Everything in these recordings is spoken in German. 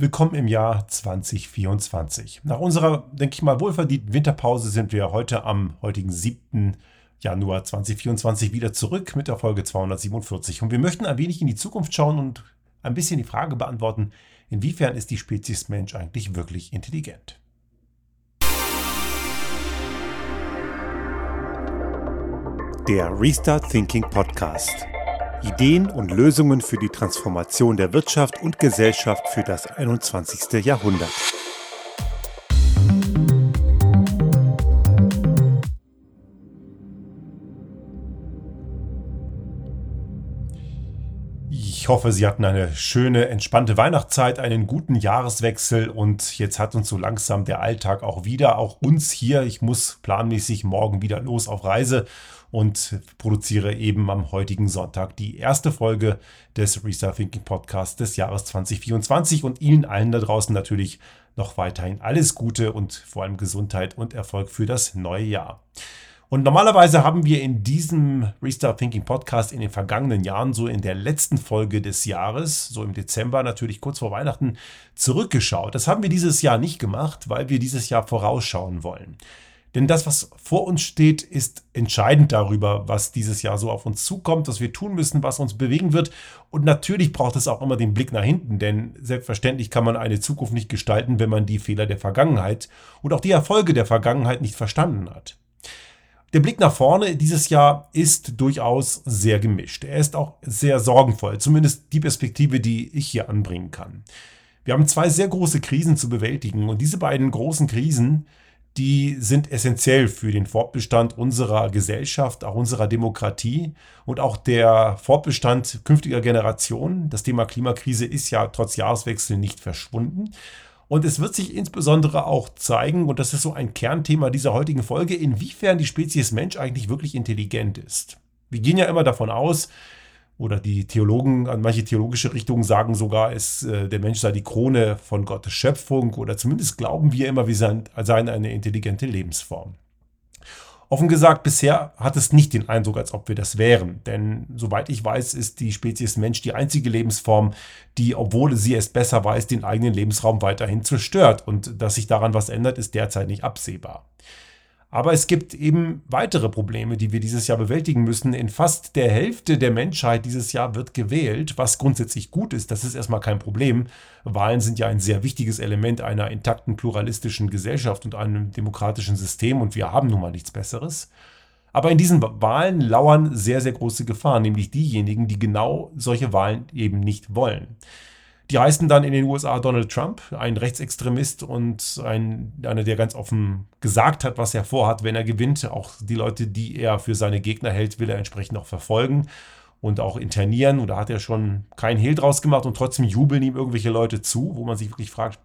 Willkommen im Jahr 2024. Nach unserer, denke ich mal, wohlverdienten Winterpause sind wir heute am heutigen 7. Januar 2024 wieder zurück mit der Folge 247. Und wir möchten ein wenig in die Zukunft schauen und ein bisschen die Frage beantworten, inwiefern ist die Spezies Mensch eigentlich wirklich intelligent? Der Restart Thinking Podcast. Ideen und Lösungen für die Transformation der Wirtschaft und Gesellschaft für das 21. Jahrhundert. Hoffe, Sie hatten eine schöne, entspannte Weihnachtszeit, einen guten Jahreswechsel und jetzt hat uns so langsam der Alltag auch wieder, auch uns hier. Ich muss planmäßig morgen wieder los auf Reise und produziere eben am heutigen Sonntag die erste Folge des Restart Thinking Podcasts des Jahres 2024 und Ihnen allen da draußen natürlich noch weiterhin alles Gute und vor allem Gesundheit und Erfolg für das neue Jahr. Und normalerweise haben wir in diesem Restart Thinking Podcast in den vergangenen Jahren, so in der letzten Folge des Jahres, so im Dezember natürlich kurz vor Weihnachten, zurückgeschaut. Das haben wir dieses Jahr nicht gemacht, weil wir dieses Jahr vorausschauen wollen. Denn das, was vor uns steht, ist entscheidend darüber, was dieses Jahr so auf uns zukommt, was wir tun müssen, was uns bewegen wird. Und natürlich braucht es auch immer den Blick nach hinten, denn selbstverständlich kann man eine Zukunft nicht gestalten, wenn man die Fehler der Vergangenheit und auch die Erfolge der Vergangenheit nicht verstanden hat. Der Blick nach vorne dieses Jahr ist durchaus sehr gemischt. Er ist auch sehr sorgenvoll, zumindest die Perspektive, die ich hier anbringen kann. Wir haben zwei sehr große Krisen zu bewältigen und diese beiden großen Krisen die sind essentiell für den Fortbestand unserer Gesellschaft, auch unserer Demokratie und auch der Fortbestand künftiger Generationen. Das Thema Klimakrise ist ja trotz Jahreswechsel nicht verschwunden. Und es wird sich insbesondere auch zeigen, und das ist so ein Kernthema dieser heutigen Folge, inwiefern die Spezies Mensch eigentlich wirklich intelligent ist. Wir gehen ja immer davon aus, oder die Theologen, an manche theologische Richtungen sagen sogar, es, äh, der Mensch sei die Krone von Gottes Schöpfung oder zumindest glauben wir immer, wir seien, seien eine intelligente Lebensform. Offen gesagt, bisher hat es nicht den Eindruck, als ob wir das wären. Denn soweit ich weiß, ist die Spezies Mensch die einzige Lebensform, die, obwohl sie es besser weiß, den eigenen Lebensraum weiterhin zerstört. Und dass sich daran was ändert, ist derzeit nicht absehbar. Aber es gibt eben weitere Probleme, die wir dieses Jahr bewältigen müssen. In fast der Hälfte der Menschheit dieses Jahr wird gewählt, was grundsätzlich gut ist. Das ist erstmal kein Problem. Wahlen sind ja ein sehr wichtiges Element einer intakten pluralistischen Gesellschaft und einem demokratischen System und wir haben nun mal nichts Besseres. Aber in diesen Wahlen lauern sehr, sehr große Gefahren, nämlich diejenigen, die genau solche Wahlen eben nicht wollen. Die heißen dann in den USA Donald Trump, ein Rechtsextremist und ein, einer, der ganz offen gesagt hat, was er vorhat, wenn er gewinnt. Auch die Leute, die er für seine Gegner hält, will er entsprechend auch verfolgen und auch internieren. Und da hat er schon keinen Hehl draus gemacht und trotzdem jubeln ihm irgendwelche Leute zu, wo man sich wirklich fragt,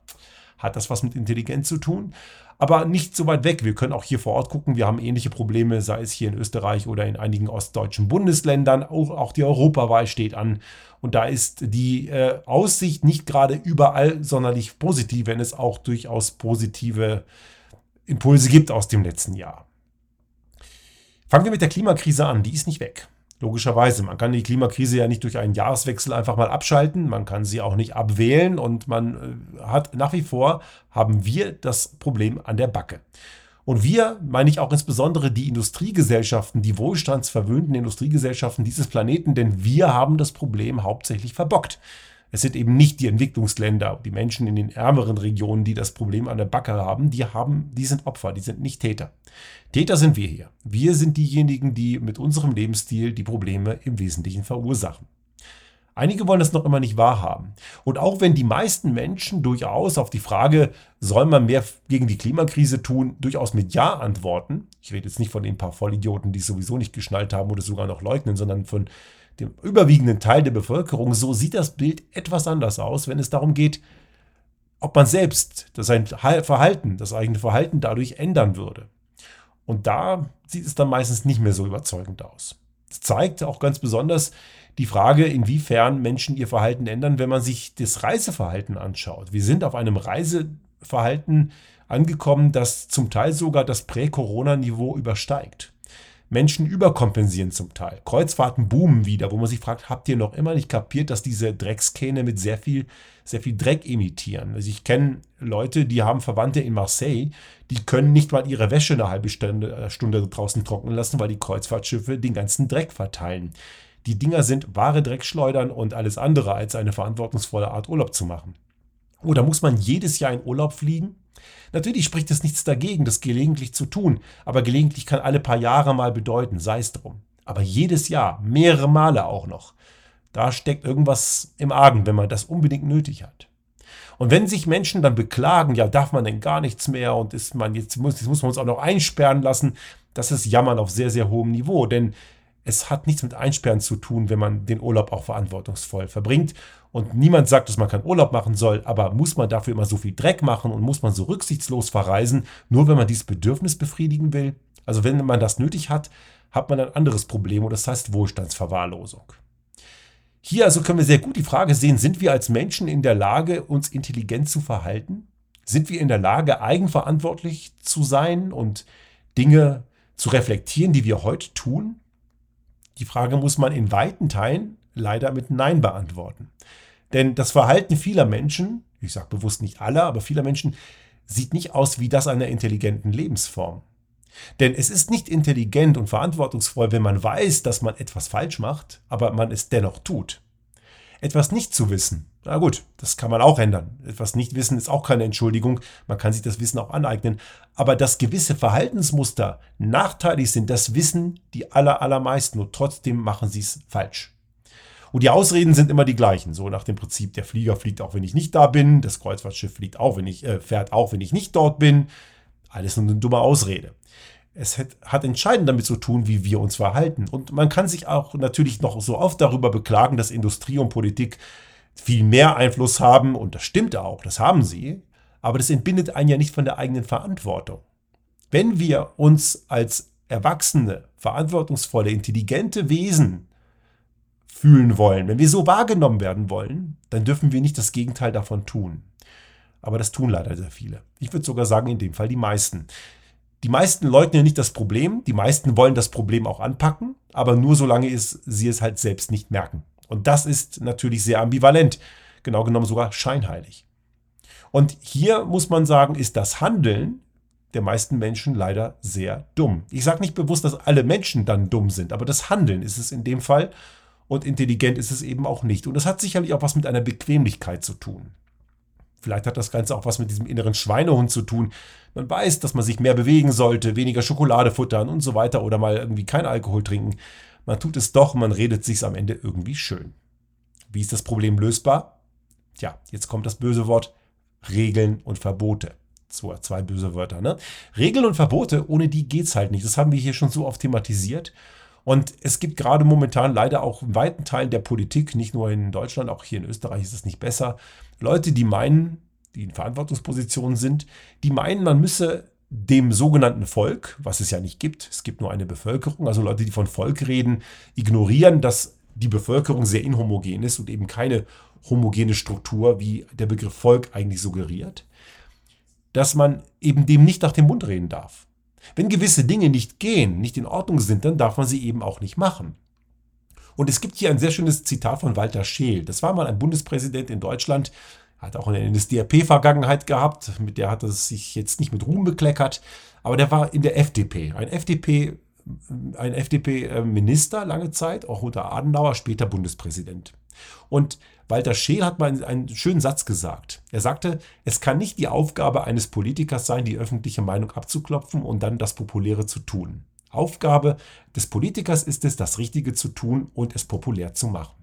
hat das was mit Intelligenz zu tun? Aber nicht so weit weg. Wir können auch hier vor Ort gucken. Wir haben ähnliche Probleme, sei es hier in Österreich oder in einigen ostdeutschen Bundesländern. Auch, auch die Europawahl steht an. Und da ist die äh, Aussicht nicht gerade überall sonderlich positiv, wenn es auch durchaus positive Impulse gibt aus dem letzten Jahr. Fangen wir mit der Klimakrise an. Die ist nicht weg. Logischerweise, man kann die Klimakrise ja nicht durch einen Jahreswechsel einfach mal abschalten, man kann sie auch nicht abwählen und man äh, hat nach wie vor, haben wir das Problem an der Backe. Und wir, meine ich auch insbesondere die Industriegesellschaften, die wohlstandsverwöhnten Industriegesellschaften dieses Planeten, denn wir haben das Problem hauptsächlich verbockt. Es sind eben nicht die Entwicklungsländer, die Menschen in den ärmeren Regionen, die das Problem an der Backe haben. Die haben, die sind Opfer, die sind nicht Täter. Täter sind wir hier. Wir sind diejenigen, die mit unserem Lebensstil die Probleme im Wesentlichen verursachen. Einige wollen das noch immer nicht wahrhaben. Und auch wenn die meisten Menschen durchaus auf die Frage, soll man mehr gegen die Klimakrise tun, durchaus mit Ja antworten. Ich rede jetzt nicht von den paar Vollidioten, die es sowieso nicht geschnallt haben oder sogar noch leugnen, sondern von dem überwiegenden Teil der Bevölkerung, so sieht das Bild etwas anders aus, wenn es darum geht, ob man selbst das sein Verhalten, das eigene Verhalten dadurch ändern würde. Und da sieht es dann meistens nicht mehr so überzeugend aus. Das zeigt auch ganz besonders die Frage, inwiefern Menschen ihr Verhalten ändern, wenn man sich das Reiseverhalten anschaut. Wir sind auf einem Reiseverhalten angekommen, das zum Teil sogar das Prä-Corona-Niveau übersteigt. Menschen überkompensieren zum Teil. Kreuzfahrten boomen wieder, wo man sich fragt, habt ihr noch immer nicht kapiert, dass diese Dreckskähne mit sehr viel, sehr viel Dreck emittieren? Also ich kenne Leute, die haben Verwandte in Marseille, die können nicht mal ihre Wäsche eine halbe Stunde, äh, Stunde draußen trocknen lassen, weil die Kreuzfahrtschiffe den ganzen Dreck verteilen. Die Dinger sind wahre Dreckschleudern und alles andere als eine verantwortungsvolle Art Urlaub zu machen. Oder muss man jedes Jahr in Urlaub fliegen? Natürlich spricht es nichts dagegen, das gelegentlich zu tun, aber gelegentlich kann alle paar Jahre mal bedeuten, sei es drum. Aber jedes Jahr, mehrere Male auch noch. Da steckt irgendwas im Argen, wenn man das unbedingt nötig hat. Und wenn sich Menschen dann beklagen, ja, darf man denn gar nichts mehr und ist man jetzt jetzt muss man uns auch noch einsperren lassen, das ist Jammern auf sehr, sehr hohem Niveau. Denn es hat nichts mit Einsperren zu tun, wenn man den Urlaub auch verantwortungsvoll verbringt. Und niemand sagt, dass man keinen Urlaub machen soll, aber muss man dafür immer so viel Dreck machen und muss man so rücksichtslos verreisen, nur wenn man dieses Bedürfnis befriedigen will? Also wenn man das nötig hat, hat man ein anderes Problem und das heißt Wohlstandsverwahrlosung. Hier also können wir sehr gut die Frage sehen, sind wir als Menschen in der Lage, uns intelligent zu verhalten? Sind wir in der Lage, eigenverantwortlich zu sein und Dinge zu reflektieren, die wir heute tun? Die Frage muss man in weiten Teilen leider mit Nein beantworten. Denn das Verhalten vieler Menschen, ich sage bewusst nicht aller, aber vieler Menschen, sieht nicht aus wie das einer intelligenten Lebensform. Denn es ist nicht intelligent und verantwortungsvoll, wenn man weiß, dass man etwas falsch macht, aber man es dennoch tut. Etwas nicht zu wissen, na gut, das kann man auch ändern. Etwas nicht wissen ist auch keine Entschuldigung. Man kann sich das Wissen auch aneignen. Aber dass gewisse Verhaltensmuster nachteilig sind, das wissen die aller, allermeisten und trotzdem machen sie es falsch. Und die Ausreden sind immer die gleichen. So nach dem Prinzip, der Flieger fliegt auch, wenn ich nicht da bin. Das Kreuzfahrtschiff fliegt auch, wenn ich, äh, fährt auch, wenn ich nicht dort bin. Alles nur eine dumme Ausrede. Es hat, hat entscheidend damit zu tun, wie wir uns verhalten. Und man kann sich auch natürlich noch so oft darüber beklagen, dass Industrie und Politik viel mehr Einfluss haben, und das stimmt auch, das haben sie, aber das entbindet einen ja nicht von der eigenen Verantwortung. Wenn wir uns als erwachsene, verantwortungsvolle, intelligente Wesen fühlen wollen, wenn wir so wahrgenommen werden wollen, dann dürfen wir nicht das Gegenteil davon tun. Aber das tun leider sehr viele. Ich würde sogar sagen, in dem Fall die meisten. Die meisten leugnen nicht das Problem, die meisten wollen das Problem auch anpacken, aber nur solange es, sie es halt selbst nicht merken. Und das ist natürlich sehr ambivalent, genau genommen sogar scheinheilig. Und hier muss man sagen, ist das Handeln der meisten Menschen leider sehr dumm. Ich sage nicht bewusst, dass alle Menschen dann dumm sind, aber das Handeln ist es in dem Fall und intelligent ist es eben auch nicht. Und das hat sicherlich auch was mit einer Bequemlichkeit zu tun. Vielleicht hat das Ganze auch was mit diesem inneren Schweinehund zu tun. Man weiß, dass man sich mehr bewegen sollte, weniger Schokolade futtern und so weiter oder mal irgendwie kein Alkohol trinken. Man tut es doch, man redet sich am Ende irgendwie schön. Wie ist das Problem lösbar? Tja, jetzt kommt das böse Wort Regeln und Verbote. So, zwei böse Wörter, ne? Regeln und Verbote, ohne die geht's halt nicht. Das haben wir hier schon so oft thematisiert. Und es gibt gerade momentan leider auch in weiten Teilen der Politik, nicht nur in Deutschland, auch hier in Österreich ist es nicht besser, Leute, die meinen, die in Verantwortungspositionen sind, die meinen, man müsse dem sogenannten Volk, was es ja nicht gibt, es gibt nur eine Bevölkerung, also Leute, die von Volk reden, ignorieren, dass die Bevölkerung sehr inhomogen ist und eben keine homogene Struktur, wie der Begriff Volk eigentlich suggeriert, dass man eben dem nicht nach dem Mund reden darf. Wenn gewisse Dinge nicht gehen, nicht in Ordnung sind, dann darf man sie eben auch nicht machen. Und es gibt hier ein sehr schönes Zitat von Walter Scheel. Das war mal ein Bundespräsident in Deutschland, hat auch eine NSDAP-Vergangenheit gehabt, mit der hat er sich jetzt nicht mit Ruhm bekleckert, aber der war in der FDP. Ein FDP, ein FDP-Minister lange Zeit, auch unter Adenauer, später Bundespräsident. Und Walter Scheel hat mal einen schönen Satz gesagt. Er sagte, es kann nicht die Aufgabe eines Politikers sein, die öffentliche Meinung abzuklopfen und dann das Populäre zu tun. Aufgabe des Politikers ist es, das Richtige zu tun und es populär zu machen.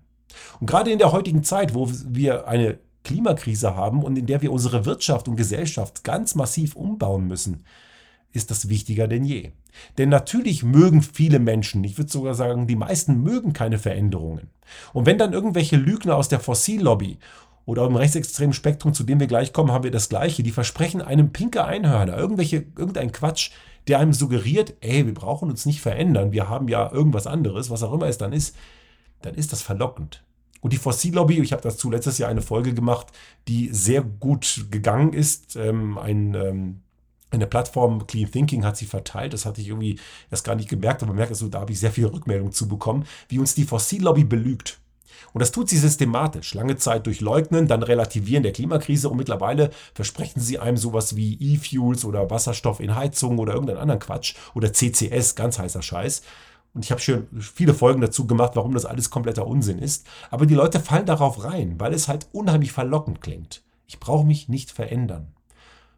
Und gerade in der heutigen Zeit, wo wir eine Klimakrise haben und in der wir unsere Wirtschaft und Gesellschaft ganz massiv umbauen müssen, ist das wichtiger denn je. Denn natürlich mögen viele Menschen, ich würde sogar sagen, die meisten mögen keine Veränderungen. Und wenn dann irgendwelche Lügner aus der Fossillobby oder im rechtsextremen Spektrum, zu dem wir gleich kommen, haben wir das Gleiche. Die versprechen einem pinke Einhörner, irgendwelche, irgendein Quatsch, der einem suggeriert, ey, wir brauchen uns nicht verändern, wir haben ja irgendwas anderes, was auch immer es dann ist, dann ist das verlockend. Und die Fossillobby, ich habe dazu letztes Jahr eine Folge gemacht, die sehr gut gegangen ist. Ähm, ein ähm, eine Plattform Clean Thinking hat sie verteilt. Das hatte ich irgendwie erst gar nicht gemerkt, aber merke so, da habe ich sehr viele Rückmeldungen zu bekommen, wie uns die Fossillobby belügt. Und das tut sie systematisch. Lange Zeit durch Leugnen, dann Relativieren der Klimakrise und mittlerweile versprechen sie einem sowas wie E-Fuels oder Wasserstoff in Heizungen oder irgendeinen anderen Quatsch oder CCS, ganz heißer Scheiß. Und ich habe schon viele Folgen dazu gemacht, warum das alles kompletter Unsinn ist. Aber die Leute fallen darauf rein, weil es halt unheimlich verlockend klingt. Ich brauche mich nicht verändern.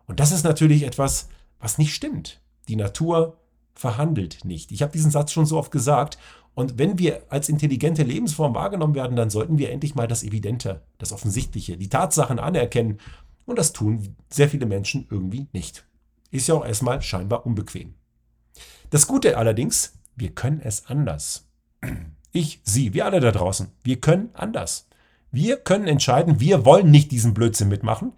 Und das ist natürlich etwas, was nicht stimmt. Die Natur verhandelt nicht. Ich habe diesen Satz schon so oft gesagt und wenn wir als intelligente Lebensform wahrgenommen werden, dann sollten wir endlich mal das Evidente, das Offensichtliche, die Tatsachen anerkennen. Und das tun sehr viele Menschen irgendwie nicht. Ist ja auch erstmal scheinbar unbequem. Das Gute allerdings, wir können es anders. Ich, Sie, wir alle da draußen, wir können anders. Wir können entscheiden, wir wollen nicht diesen Blödsinn mitmachen.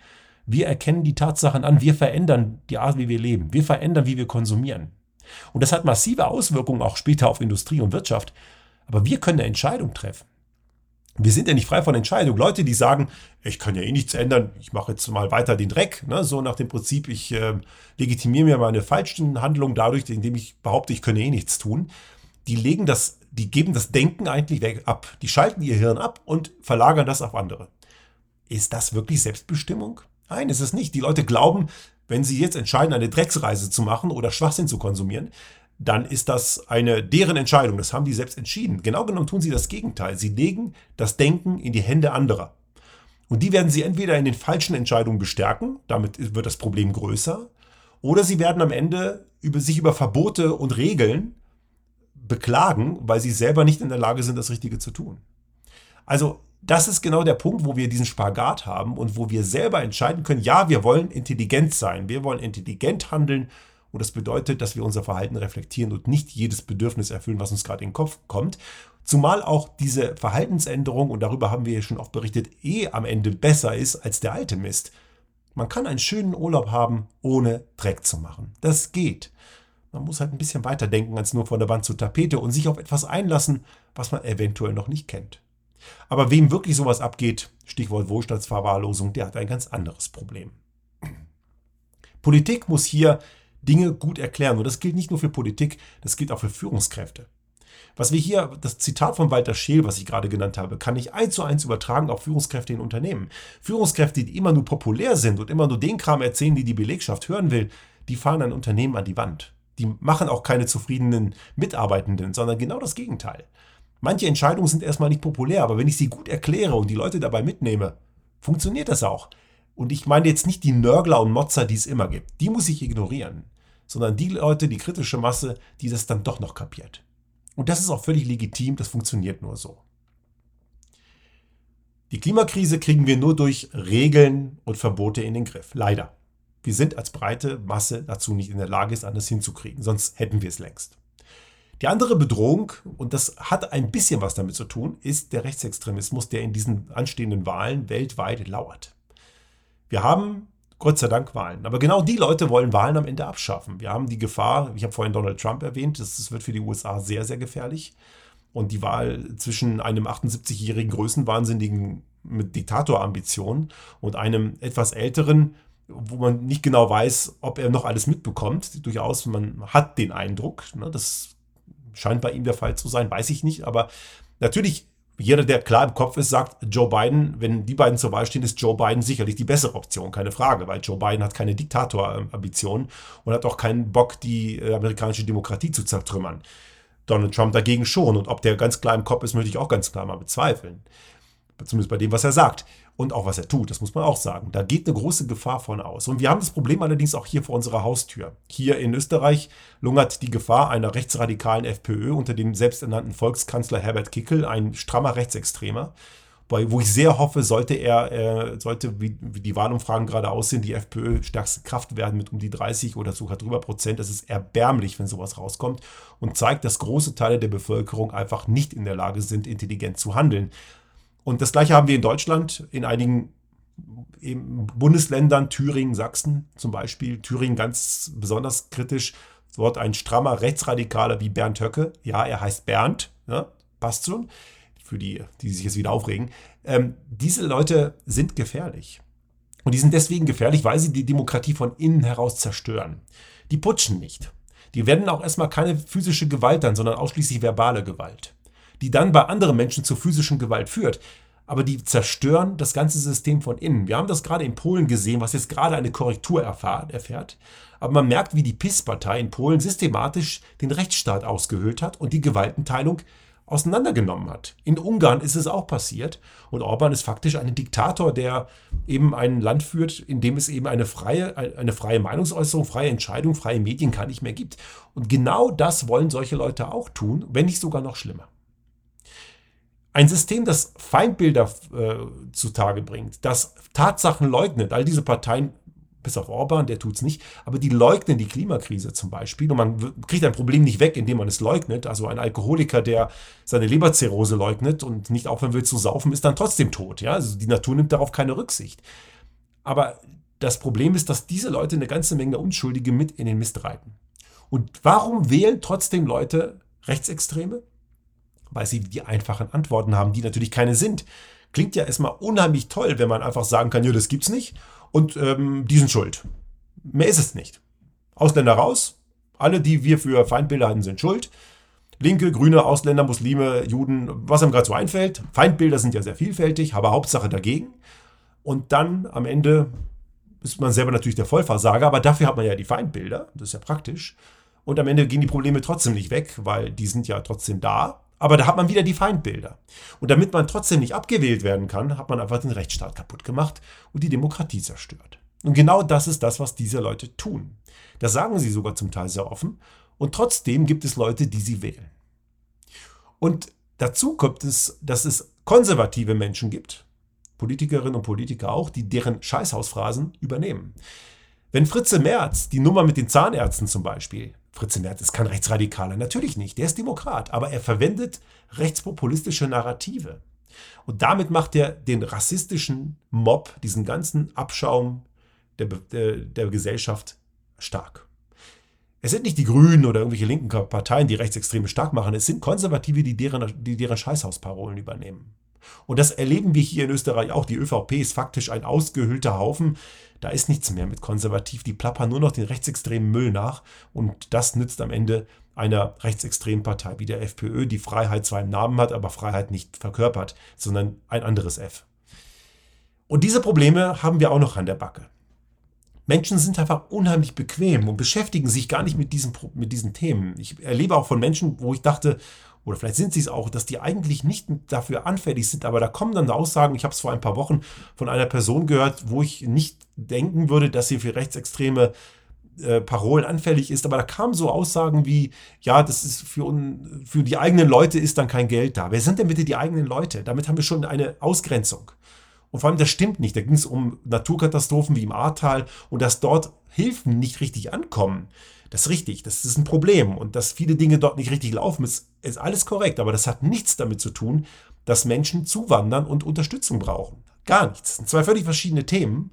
Wir erkennen die Tatsachen an, wir verändern die Art, wie wir leben. Wir verändern, wie wir konsumieren. Und das hat massive Auswirkungen auch später auf Industrie und Wirtschaft. Aber wir können eine Entscheidung treffen. Wir sind ja nicht frei von Entscheidung. Leute, die sagen, ich kann ja eh nichts ändern, ich mache jetzt mal weiter den Dreck, ne? so nach dem Prinzip, ich äh, legitimiere mir meine falschen Handlungen dadurch, indem ich behaupte, ich könne eh nichts tun. Die legen das, die geben das Denken eigentlich weg ab. Die schalten ihr Hirn ab und verlagern das auf andere. Ist das wirklich Selbstbestimmung? Nein, ist es nicht. Die Leute glauben, wenn sie jetzt entscheiden, eine Drecksreise zu machen oder Schwachsinn zu konsumieren, dann ist das eine deren Entscheidung. Das haben die selbst entschieden. Genau genommen tun sie das Gegenteil. Sie legen das Denken in die Hände anderer. Und die werden sie entweder in den falschen Entscheidungen bestärken, damit wird das Problem größer, oder sie werden am Ende über, sich über Verbote und Regeln beklagen, weil sie selber nicht in der Lage sind, das Richtige zu tun. Also das ist genau der Punkt, wo wir diesen Spagat haben und wo wir selber entscheiden können, ja, wir wollen intelligent sein, wir wollen intelligent handeln und das bedeutet, dass wir unser Verhalten reflektieren und nicht jedes Bedürfnis erfüllen, was uns gerade in den Kopf kommt. Zumal auch diese Verhaltensänderung, und darüber haben wir ja schon oft berichtet, eh am Ende besser ist als der alte Mist. Man kann einen schönen Urlaub haben, ohne Dreck zu machen. Das geht. Man muss halt ein bisschen weiter denken als nur von der Wand zur Tapete und sich auf etwas einlassen, was man eventuell noch nicht kennt. Aber wem wirklich sowas abgeht, Stichwort Wohlstandsverwahrlosung, der hat ein ganz anderes Problem. Politik muss hier Dinge gut erklären. Und das gilt nicht nur für Politik, das gilt auch für Führungskräfte. Was wir hier, das Zitat von Walter Scheel, was ich gerade genannt habe, kann ich eins zu eins übertragen auf Führungskräfte in Unternehmen. Führungskräfte, die immer nur populär sind und immer nur den Kram erzählen, die die Belegschaft hören will, die fahren ein Unternehmen an die Wand. Die machen auch keine zufriedenen Mitarbeitenden, sondern genau das Gegenteil. Manche Entscheidungen sind erstmal nicht populär, aber wenn ich sie gut erkläre und die Leute dabei mitnehme, funktioniert das auch. Und ich meine jetzt nicht die Nörgler und Motzer, die es immer gibt. Die muss ich ignorieren. Sondern die Leute, die kritische Masse, die das dann doch noch kapiert. Und das ist auch völlig legitim, das funktioniert nur so. Die Klimakrise kriegen wir nur durch Regeln und Verbote in den Griff. Leider. Wir sind als breite Masse dazu nicht in der Lage, es anders hinzukriegen. Sonst hätten wir es längst. Die andere Bedrohung, und das hat ein bisschen was damit zu tun, ist der Rechtsextremismus, der in diesen anstehenden Wahlen weltweit lauert. Wir haben Gott sei Dank Wahlen. Aber genau die Leute wollen Wahlen am Ende abschaffen. Wir haben die Gefahr, ich habe vorhin Donald Trump erwähnt, das, das wird für die USA sehr, sehr gefährlich. Und die Wahl zwischen einem 78-jährigen Größenwahnsinnigen mit Diktatorambitionen und einem etwas älteren, wo man nicht genau weiß, ob er noch alles mitbekommt. Durchaus, man hat den Eindruck, ne, das scheint bei ihm der Fall zu sein, weiß ich nicht. Aber natürlich, jeder, der klar im Kopf ist, sagt, Joe Biden, wenn die beiden zur Wahl stehen, ist Joe Biden sicherlich die bessere Option, keine Frage, weil Joe Biden hat keine Diktatorambitionen und hat auch keinen Bock, die äh, amerikanische Demokratie zu zertrümmern. Donald Trump dagegen schon. Und ob der ganz klar im Kopf ist, möchte ich auch ganz klar mal bezweifeln. Zumindest bei dem, was er sagt und auch was er tut, das muss man auch sagen. Da geht eine große Gefahr von aus. Und wir haben das Problem allerdings auch hier vor unserer Haustür. Hier in Österreich lungert die Gefahr einer rechtsradikalen FPÖ unter dem selbsternannten Volkskanzler Herbert Kickel, ein strammer Rechtsextremer. Wo ich sehr hoffe, sollte er, äh, sollte, wie, wie die Wahlumfragen gerade aussehen, die FPÖ stärkste Kraft werden mit um die 30 oder sogar drüber Prozent. Das ist erbärmlich, wenn sowas rauskommt und zeigt, dass große Teile der Bevölkerung einfach nicht in der Lage sind, intelligent zu handeln. Und das gleiche haben wir in Deutschland, in einigen Bundesländern, Thüringen, Sachsen zum Beispiel. Thüringen ganz besonders kritisch. Dort ein strammer Rechtsradikaler wie Bernd Höcke. Ja, er heißt Bernd, ja, passt schon. Für die, die sich jetzt wieder aufregen. Ähm, diese Leute sind gefährlich. Und die sind deswegen gefährlich, weil sie die Demokratie von innen heraus zerstören. Die putschen nicht. Die werden auch erstmal keine physische Gewalt dann, sondern ausschließlich verbale Gewalt, die dann bei anderen Menschen zur physischen Gewalt führt. Aber die zerstören das ganze System von innen. Wir haben das gerade in Polen gesehen, was jetzt gerade eine Korrektur erfährt. Aber man merkt, wie die PIS-Partei in Polen systematisch den Rechtsstaat ausgehöhlt hat und die Gewaltenteilung auseinandergenommen hat. In Ungarn ist es auch passiert und Orban ist faktisch ein Diktator, der eben ein Land führt, in dem es eben eine freie, eine freie Meinungsäußerung, freie Entscheidung, freie Medien gar nicht mehr gibt. Und genau das wollen solche Leute auch tun, wenn nicht sogar noch schlimmer. Ein System, das Feindbilder äh, zutage bringt, das Tatsachen leugnet, all diese Parteien bis auf Orban, der tut es nicht, aber die leugnen die Klimakrise zum Beispiel und man kriegt ein Problem nicht weg, indem man es leugnet. Also ein Alkoholiker, der seine Leberzirrhose leugnet und nicht aufhören will zu saufen, ist dann trotzdem tot. Ja? Also die Natur nimmt darauf keine Rücksicht. Aber das Problem ist, dass diese Leute eine ganze Menge Unschuldige mit in den Mist reiten. Und warum wählen trotzdem Leute Rechtsextreme? Weil sie die einfachen Antworten haben, die natürlich keine sind. Klingt ja erstmal unheimlich toll, wenn man einfach sagen kann, ja, das gibt's nicht und ähm, die sind schuld. Mehr ist es nicht. Ausländer raus, alle, die wir für Feindbilder hatten, sind schuld. Linke, Grüne, Ausländer, Muslime, Juden, was einem gerade so einfällt. Feindbilder sind ja sehr vielfältig, aber Hauptsache dagegen. Und dann am Ende ist man selber natürlich der Vollversager, aber dafür hat man ja die Feindbilder, das ist ja praktisch. Und am Ende gehen die Probleme trotzdem nicht weg, weil die sind ja trotzdem da. Aber da hat man wieder die Feindbilder. Und damit man trotzdem nicht abgewählt werden kann, hat man einfach den Rechtsstaat kaputt gemacht und die Demokratie zerstört. Und genau das ist das, was diese Leute tun. Das sagen sie sogar zum Teil sehr offen. Und trotzdem gibt es Leute, die sie wählen. Und dazu kommt es, dass es konservative Menschen gibt, Politikerinnen und Politiker auch, die deren Scheißhausphrasen übernehmen. Wenn Fritze Merz die Nummer mit den Zahnärzten zum Beispiel Fritze Merz ist kein Rechtsradikaler, natürlich nicht. Der ist Demokrat, aber er verwendet rechtspopulistische Narrative. Und damit macht er den rassistischen Mob, diesen ganzen Abschaum der, der, der Gesellschaft stark. Es sind nicht die Grünen oder irgendwelche linken Parteien, die Rechtsextreme stark machen. Es sind Konservative, die deren, die deren Scheißhausparolen übernehmen. Und das erleben wir hier in Österreich auch. Die ÖVP ist faktisch ein ausgehöhlter Haufen. Da ist nichts mehr mit konservativ. Die plappern nur noch den rechtsextremen Müll nach. Und das nützt am Ende einer rechtsextremen Partei wie der FPÖ, die Freiheit zwar im Namen hat, aber Freiheit nicht verkörpert, sondern ein anderes F. Und diese Probleme haben wir auch noch an der Backe. Menschen sind einfach unheimlich bequem und beschäftigen sich gar nicht mit diesen, mit diesen Themen. Ich erlebe auch von Menschen, wo ich dachte, oder vielleicht sind sie es auch, dass die eigentlich nicht dafür anfällig sind, aber da kommen dann Aussagen, ich habe es vor ein paar Wochen von einer Person gehört, wo ich nicht denken würde, dass sie für rechtsextreme äh, Parolen anfällig ist, aber da kamen so Aussagen wie, ja, das ist für, für die eigenen Leute ist dann kein Geld da. Wer sind denn bitte die eigenen Leute? Damit haben wir schon eine Ausgrenzung. Und vor allem, das stimmt nicht. Da ging es um Naturkatastrophen wie im Ahrtal und dass dort Hilfen nicht richtig ankommen. Das ist richtig, das ist ein Problem. Und dass viele Dinge dort nicht richtig laufen, ist, ist alles korrekt. Aber das hat nichts damit zu tun, dass Menschen zuwandern und Unterstützung brauchen. Gar nichts. Das sind zwei völlig verschiedene Themen.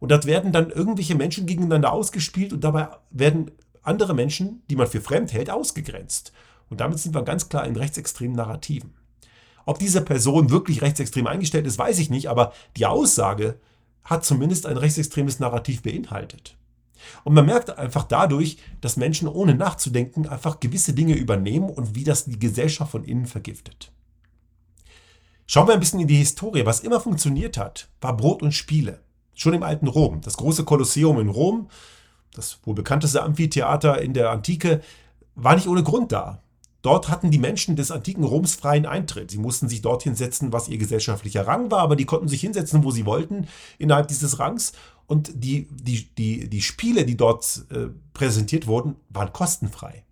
Und dort werden dann irgendwelche Menschen gegeneinander ausgespielt und dabei werden andere Menschen, die man für fremd hält, ausgegrenzt. Und damit sind wir ganz klar in rechtsextremen Narrativen. Ob diese Person wirklich rechtsextrem eingestellt ist, weiß ich nicht, aber die Aussage hat zumindest ein rechtsextremes Narrativ beinhaltet. Und man merkt einfach dadurch, dass Menschen ohne nachzudenken einfach gewisse Dinge übernehmen und wie das die Gesellschaft von innen vergiftet. Schauen wir ein bisschen in die Historie. Was immer funktioniert hat, war Brot und Spiele. Schon im alten Rom. Das große Kolosseum in Rom, das wohl bekannteste Amphitheater in der Antike, war nicht ohne Grund da. Dort hatten die Menschen des antiken Roms freien Eintritt. Sie mussten sich dorthin setzen, was ihr gesellschaftlicher Rang war, aber die konnten sich hinsetzen, wo sie wollten, innerhalb dieses Rangs. Und die, die, die, die Spiele, die dort äh, präsentiert wurden, waren kostenfrei.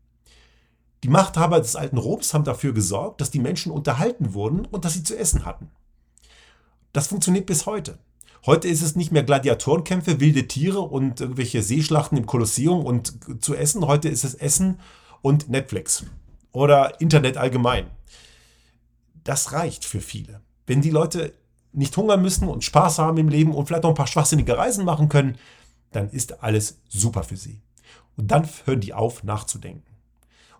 Die Machthaber des alten Roms haben dafür gesorgt, dass die Menschen unterhalten wurden und dass sie zu essen hatten. Das funktioniert bis heute. Heute ist es nicht mehr Gladiatorenkämpfe, wilde Tiere und irgendwelche Seeschlachten im Kolosseum und zu essen. Heute ist es Essen und Netflix oder Internet allgemein. Das reicht für viele. Wenn die Leute nicht hungern müssen und Spaß haben im Leben und vielleicht noch ein paar schwachsinnige Reisen machen können, dann ist alles super für sie. Und dann hören die auf, nachzudenken.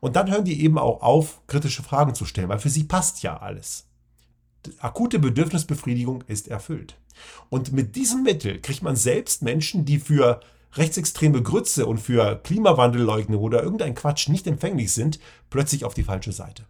Und dann hören die eben auch auf, kritische Fragen zu stellen, weil für sie passt ja alles. Die akute Bedürfnisbefriedigung ist erfüllt. Und mit diesem Mittel kriegt man selbst Menschen, die für rechtsextreme Grütze und für Klimawandelleugnung oder irgendein Quatsch nicht empfänglich sind, plötzlich auf die falsche Seite.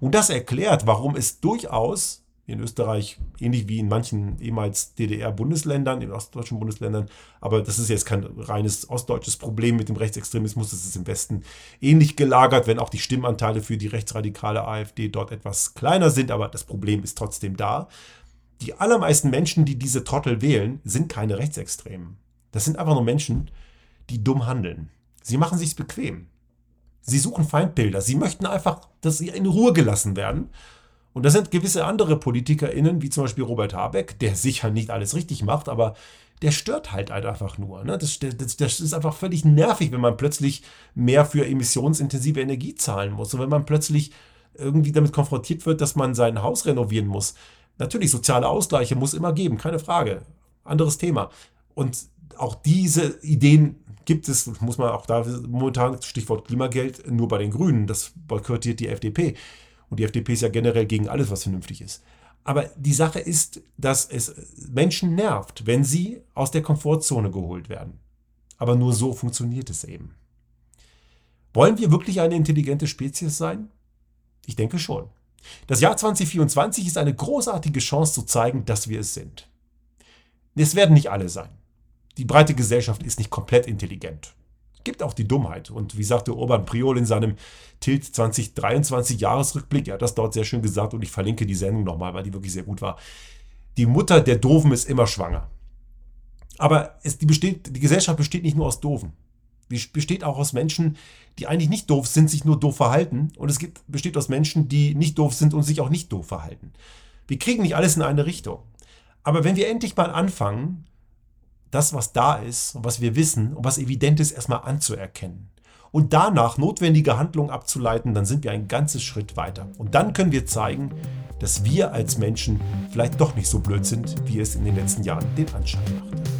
Und das erklärt, warum es durchaus in Österreich, ähnlich wie in manchen ehemals DDR-Bundesländern, in ostdeutschen Bundesländern, aber das ist jetzt kein reines ostdeutsches Problem mit dem Rechtsextremismus, das ist im Westen ähnlich gelagert, wenn auch die Stimmanteile für die rechtsradikale AfD dort etwas kleiner sind, aber das Problem ist trotzdem da. Die allermeisten Menschen, die diese Trottel wählen, sind keine Rechtsextremen. Das sind einfach nur Menschen, die dumm handeln. Sie machen sich's bequem. Sie suchen Feindbilder. Sie möchten einfach, dass sie in Ruhe gelassen werden. Und da sind gewisse andere PolitikerInnen, wie zum Beispiel Robert Habeck, der sicher nicht alles richtig macht, aber der stört halt einfach nur. Ne? Das, das, das, ist einfach völlig nervig, wenn man plötzlich mehr für emissionsintensive Energie zahlen muss. Und wenn man plötzlich irgendwie damit konfrontiert wird, dass man sein Haus renovieren muss. Natürlich, soziale Ausgleiche muss immer geben, keine Frage. Anderes Thema. Und auch diese Ideen gibt es, muss man auch da momentan, Stichwort Klimageld, nur bei den Grünen. Das boykottiert die FDP. Und die FDP ist ja generell gegen alles, was vernünftig ist. Aber die Sache ist, dass es Menschen nervt, wenn sie aus der Komfortzone geholt werden. Aber nur so funktioniert es eben. Wollen wir wirklich eine intelligente Spezies sein? Ich denke schon. Das Jahr 2024 ist eine großartige Chance zu zeigen, dass wir es sind. Es werden nicht alle sein. Die breite Gesellschaft ist nicht komplett intelligent gibt auch die Dummheit. Und wie sagte Urban Priol in seinem Tilt 2023 Jahresrückblick, er hat das dort sehr schön gesagt und ich verlinke die Sendung nochmal, weil die wirklich sehr gut war. Die Mutter der Doofen ist immer schwanger. Aber es, die, besteht, die Gesellschaft besteht nicht nur aus Doofen. Die besteht auch aus Menschen, die eigentlich nicht doof sind, sich nur doof verhalten. Und es gibt, besteht aus Menschen, die nicht doof sind und sich auch nicht doof verhalten. Wir kriegen nicht alles in eine Richtung. Aber wenn wir endlich mal anfangen, das, was da ist und was wir wissen und was evident ist, erstmal anzuerkennen. Und danach notwendige Handlungen abzuleiten, dann sind wir einen ganzen Schritt weiter. Und dann können wir zeigen, dass wir als Menschen vielleicht doch nicht so blöd sind, wie es in den letzten Jahren den Anschein macht.